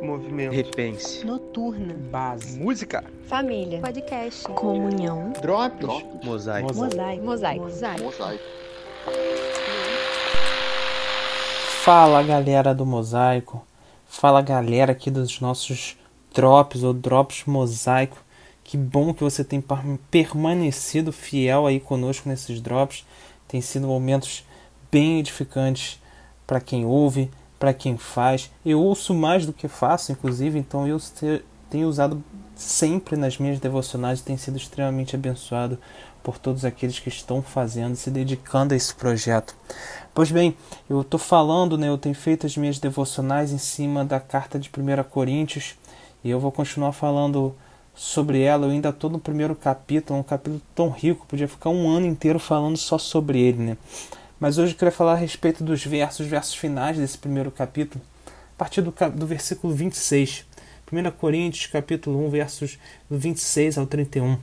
Movimento. Repense. Noturna. Base. Música. Família. Podcast. Comunhão. Drops. Mosaico. Mosaico. Mosaico. Mosaico. Fala galera do Mosaico. Fala galera aqui dos nossos drops ou drops mosaico. Que bom que você tem permanecido fiel aí conosco nesses drops. Tem sido momentos bem edificantes para quem ouve, para quem faz. Eu ouço mais do que faço, inclusive, então eu tenho usado sempre nas minhas devocionais e tem sido extremamente abençoado por todos aqueles que estão fazendo, se dedicando a esse projeto. Pois bem, eu estou falando, né, eu tenho feito as minhas devocionais em cima da carta de 1 Coríntios e eu vou continuar falando sobre ela. Eu ainda estou no primeiro capítulo, um capítulo tão rico, podia ficar um ano inteiro falando só sobre ele, né? Mas hoje eu queria falar a respeito dos versos, versos finais desse primeiro capítulo, a partir do, do versículo 26. 1 Coríntios, capítulo 1, versos do 26 ao 31. O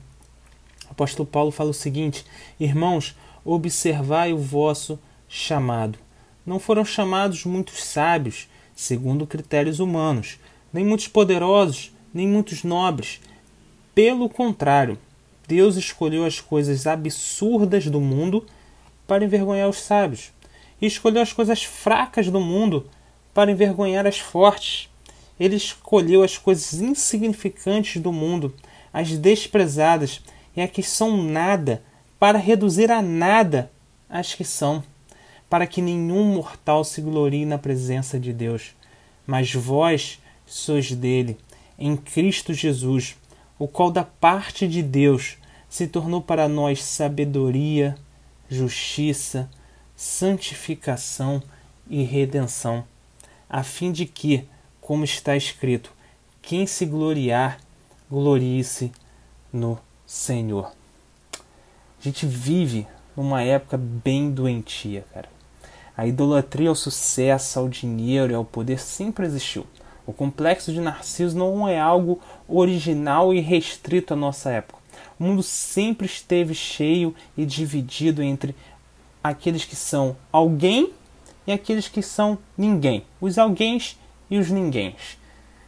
apóstolo Paulo fala o seguinte: Irmãos, observai o vosso chamado. Não foram chamados muitos sábios, segundo critérios humanos, nem muitos poderosos, nem muitos nobres, pelo contrário, Deus escolheu as coisas absurdas do mundo para envergonhar os sábios, e escolheu as coisas fracas do mundo para envergonhar as fortes. Ele escolheu as coisas insignificantes do mundo, as desprezadas e as que são nada, para reduzir a nada as que são, para que nenhum mortal se glorie na presença de Deus. Mas vós sois dele, em Cristo Jesus o qual da parte de Deus se tornou para nós sabedoria, justiça, santificação e redenção, a fim de que, como está escrito, quem se gloriar, glorie-se no Senhor. A gente vive numa época bem doentia, cara. A idolatria ao sucesso, ao dinheiro e ao poder sempre existiu. O complexo de Narciso não é algo original e restrito à nossa época. O mundo sempre esteve cheio e dividido entre aqueles que são alguém e aqueles que são ninguém, os alguéms e os ninguéms.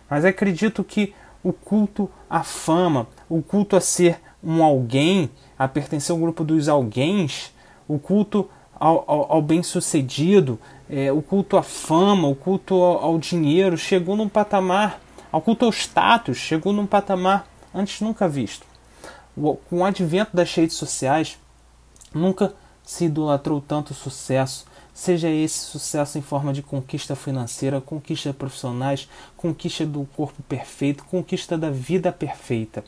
Mas acredito que o culto à fama, o culto a ser um alguém, a pertencer ao grupo dos alguéms, o culto ao, ao, ao bem-sucedido, é, o culto à fama, o culto ao, ao, dinheiro chegou num patamar, ao culto ao status chegou num patamar antes nunca visto. Com o advento das redes sociais, nunca se idolatrou tanto sucesso, seja esse sucesso em forma de conquista financeira, conquista profissionais, conquista do corpo perfeito, conquista da vida perfeita.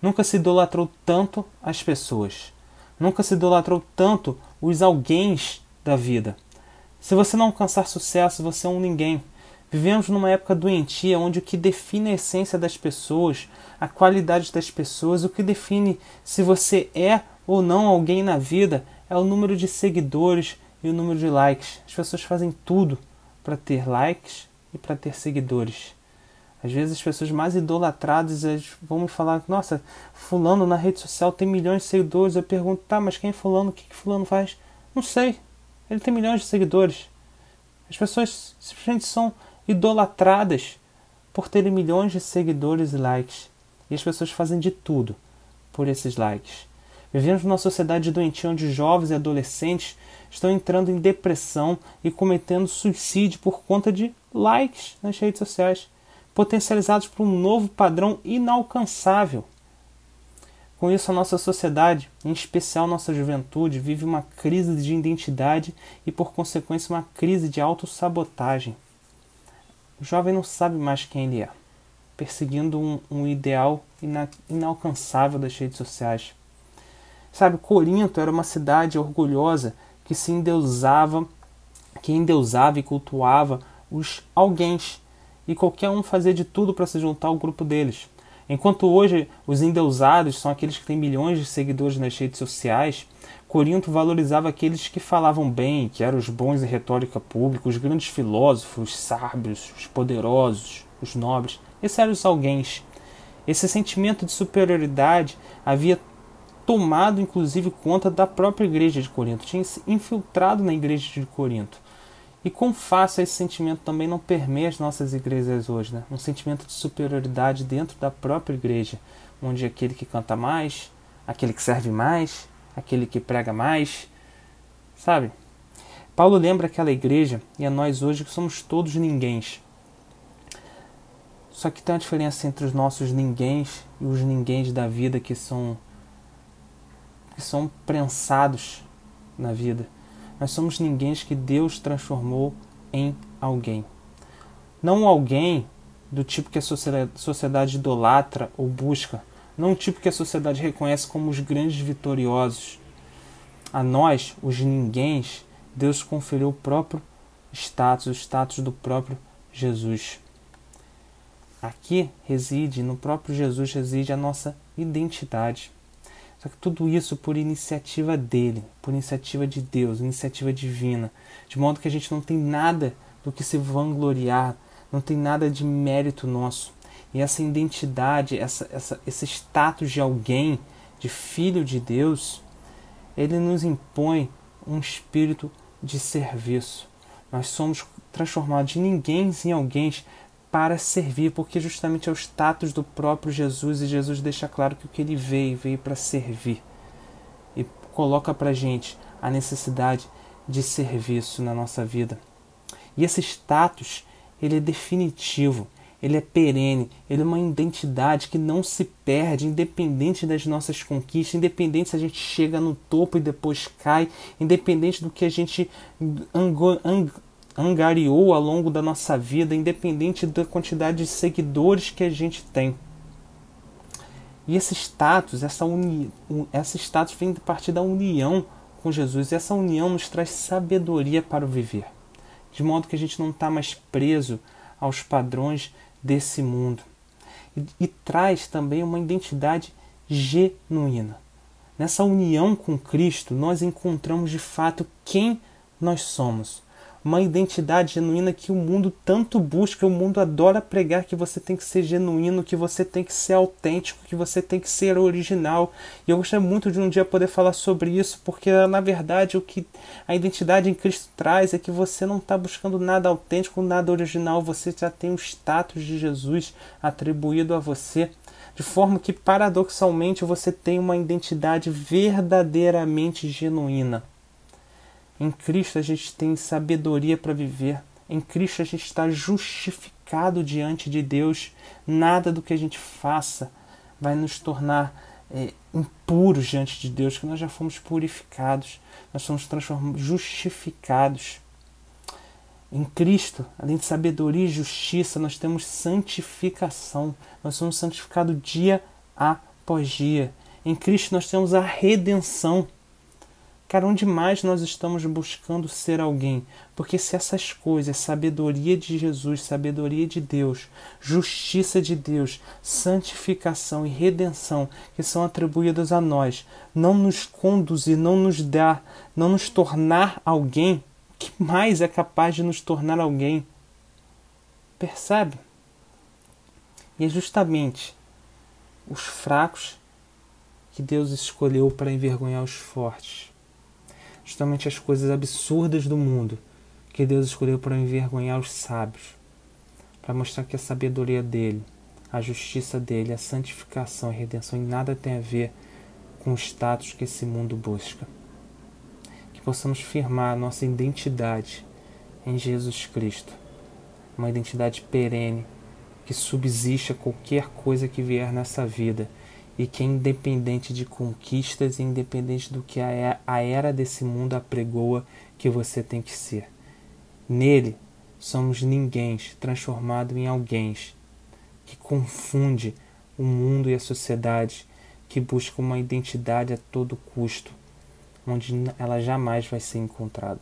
Nunca se idolatrou tanto as pessoas. Nunca se idolatrou tanto os alguéms da vida. Se você não alcançar sucesso, você é um ninguém. Vivemos numa época doentia onde o que define a essência das pessoas, a qualidade das pessoas, o que define se você é ou não alguém na vida é o número de seguidores e o número de likes. As pessoas fazem tudo para ter likes e para ter seguidores. Às vezes as pessoas mais idolatradas vão me falar: Nossa, Fulano na rede social tem milhões de seguidores. Eu pergunto: Tá, mas quem é Fulano? O que, que Fulano faz? Não sei. Ele tem milhões de seguidores. As pessoas simplesmente são idolatradas por terem milhões de seguidores e likes. E as pessoas fazem de tudo por esses likes. Vivemos numa sociedade doentia onde jovens e adolescentes estão entrando em depressão e cometendo suicídio por conta de likes nas redes sociais potencializados por um novo padrão inalcançável. Com isso, a nossa sociedade, em especial nossa juventude, vive uma crise de identidade e, por consequência, uma crise de autossabotagem. O jovem não sabe mais quem ele é, perseguindo um, um ideal ina, inalcançável das redes sociais. Sabe, Corinto era uma cidade orgulhosa que se endeusava, que endeusava e cultuava os alguéms e qualquer um fazia de tudo para se juntar ao grupo deles. Enquanto hoje os endeusados são aqueles que têm milhões de seguidores nas redes sociais, Corinto valorizava aqueles que falavam bem, que eram os bons em retórica pública, os grandes filósofos, os sábios, os poderosos, os nobres. Esses eram os alguéns. Esse sentimento de superioridade havia tomado inclusive conta da própria igreja de Corinto, tinha se infiltrado na igreja de Corinto. E com fácil esse sentimento também não permeia as nossas igrejas hoje, né? Um sentimento de superioridade dentro da própria igreja, onde aquele que canta mais, aquele que serve mais, aquele que prega mais, sabe? Paulo lembra aquela igreja e a nós hoje que somos todos ninguéms. Só que tem uma diferença entre os nossos ninguéms e os ninguéms da vida que são que são prensados na vida. Nós somos ninguém que Deus transformou em alguém. Não alguém do tipo que a sociedade idolatra ou busca, não o tipo que a sociedade reconhece como os grandes vitoriosos. A nós, os ninguéms, Deus conferiu o próprio status, o status do próprio Jesus. Aqui reside, no próprio Jesus reside a nossa identidade. Só que tudo isso por iniciativa dele, por iniciativa de Deus, iniciativa divina. De modo que a gente não tem nada do que se vangloriar, não tem nada de mérito nosso. E essa identidade, essa, essa, esse status de alguém, de filho de Deus, ele nos impõe um espírito de serviço. Nós somos transformados de ninguém em alguém para servir, porque justamente é o status do próprio Jesus e Jesus deixa claro que o que ele veio, veio para servir. E coloca para gente a necessidade de serviço na nossa vida. E esse status, ele é definitivo, ele é perene, ele é uma identidade que não se perde, independente das nossas conquistas, independente se a gente chega no topo e depois cai, independente do que a gente angariou ao longo da nossa vida, independente da quantidade de seguidores que a gente tem. E esse status, essa, uni, esse status vem de partir da união com Jesus. E essa união nos traz sabedoria para o viver. De modo que a gente não está mais preso aos padrões desse mundo. E, e traz também uma identidade genuína. Nessa união com Cristo, nós encontramos de fato quem nós somos uma identidade genuína que o mundo tanto busca, o mundo adora pregar que você tem que ser genuíno, que você tem que ser autêntico, que você tem que ser original. E eu gostaria muito de um dia poder falar sobre isso, porque na verdade o que a identidade em Cristo traz é que você não está buscando nada autêntico, nada original, você já tem o status de Jesus atribuído a você. De forma que, paradoxalmente, você tem uma identidade verdadeiramente genuína. Em Cristo a gente tem sabedoria para viver. Em Cristo a gente está justificado diante de Deus. Nada do que a gente faça vai nos tornar é, impuros diante de Deus, que nós já fomos purificados, nós somos transformados, justificados. Em Cristo, além de sabedoria e justiça, nós temos santificação. Nós somos santificados dia após dia. Em Cristo nós temos a redenção. Cara, onde mais nós estamos buscando ser alguém? Porque se essas coisas, sabedoria de Jesus, sabedoria de Deus, justiça de Deus, santificação e redenção que são atribuídas a nós, não nos conduzir, não nos dar, não nos tornar alguém, que mais é capaz de nos tornar alguém? Percebe? E é justamente os fracos que Deus escolheu para envergonhar os fortes justamente as coisas absurdas do mundo que Deus escolheu para envergonhar os sábios, para mostrar que a sabedoria dele, a justiça dele, a santificação e a redenção em nada tem a ver com o status que esse mundo busca. Que possamos firmar a nossa identidade em Jesus Cristo, uma identidade perene que subsiste a qualquer coisa que vier nessa vida e que é independente de conquistas e independente do que a era desse mundo apregoa que você tem que ser. Nele somos ninguém transformado em alguém que confunde o mundo e a sociedade, que busca uma identidade a todo custo, onde ela jamais vai ser encontrada.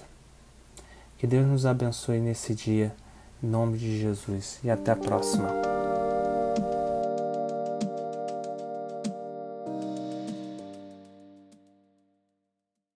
Que Deus nos abençoe nesse dia, em nome de Jesus, e até a próxima.